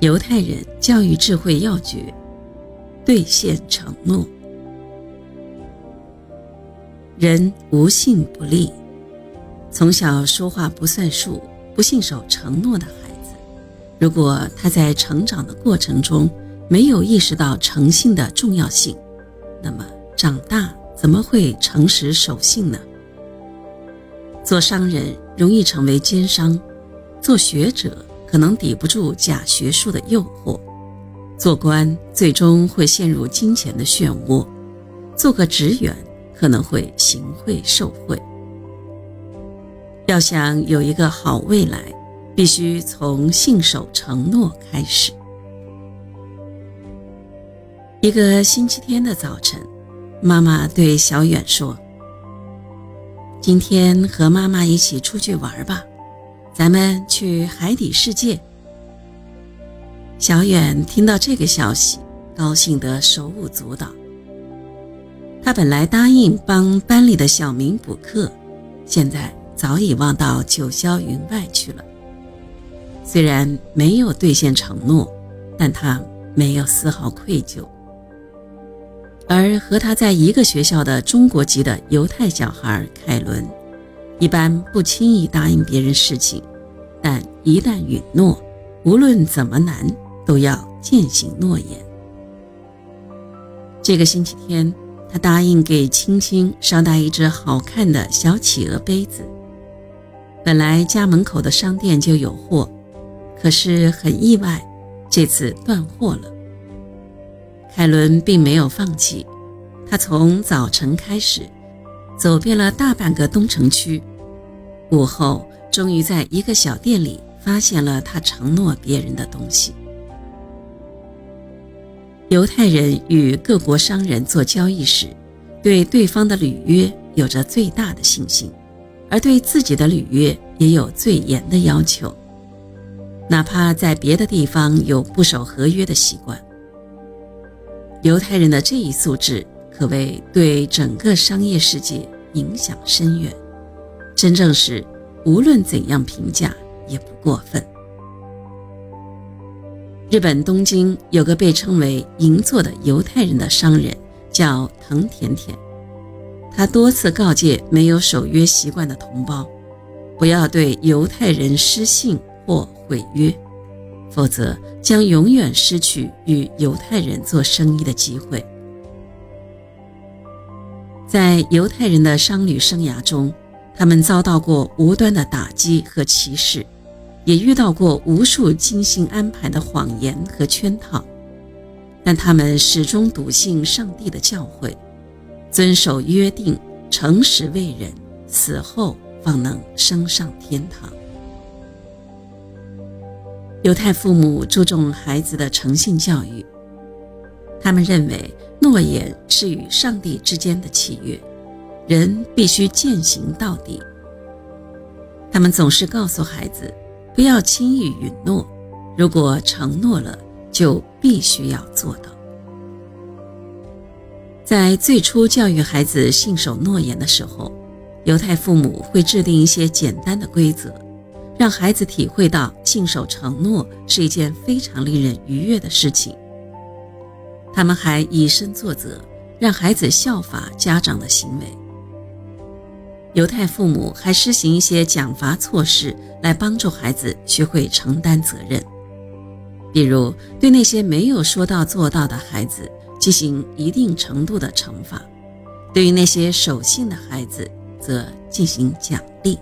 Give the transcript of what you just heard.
犹太人教育智慧要诀：兑现承诺。人无信不立，从小说话不算数、不信守承诺的孩子，如果他在成长的过程中没有意识到诚信的重要性，那么长大怎么会诚实守信呢？做商人容易成为奸商，做学者可能抵不住假学术的诱惑，做官最终会陷入金钱的漩涡，做个职员。可能会行贿受贿。要想有一个好未来，必须从信守承诺开始。一个星期天的早晨，妈妈对小远说：“今天和妈妈一起出去玩吧，咱们去海底世界。”小远听到这个消息，高兴得手舞足蹈。他本来答应帮班里的小明补课，现在早已忘到九霄云外去了。虽然没有兑现承诺，但他没有丝毫愧疚。而和他在一个学校的中国籍的犹太小孩凯伦，一般不轻易答应别人事情，但一旦允诺，无论怎么难，都要践行诺言。这个星期天。他答应给青青捎带一只好看的小企鹅杯子。本来家门口的商店就有货，可是很意外，这次断货了。凯伦并没有放弃，他从早晨开始，走遍了大半个东城区，午后终于在一个小店里发现了他承诺别人的东西。犹太人与各国商人做交易时，对对方的履约有着最大的信心，而对自己的履约也有最严的要求，哪怕在别的地方有不守合约的习惯。犹太人的这一素质可谓对整个商业世界影响深远，真正是无论怎样评价也不过分。日本东京有个被称为银座的犹太人的商人，叫藤田田。他多次告诫没有守约习惯的同胞，不要对犹太人失信或毁约，否则将永远失去与犹太人做生意的机会。在犹太人的商旅生涯中，他们遭到过无端的打击和歧视。也遇到过无数精心安排的谎言和圈套，但他们始终笃信上帝的教诲，遵守约定，诚实为人，死后方能升上天堂。犹太父母注重孩子的诚信教育，他们认为诺言是与上帝之间的契约，人必须践行到底。他们总是告诉孩子。不要轻易允诺，如果承诺了，就必须要做到。在最初教育孩子信守诺言的时候，犹太父母会制定一些简单的规则，让孩子体会到信守承诺是一件非常令人愉悦的事情。他们还以身作则，让孩子效法家长的行为。犹太父母还施行一些奖罚措施来帮助孩子学会承担责任，比如对那些没有说到做到的孩子进行一定程度的惩罚，对于那些守信的孩子则进行奖励。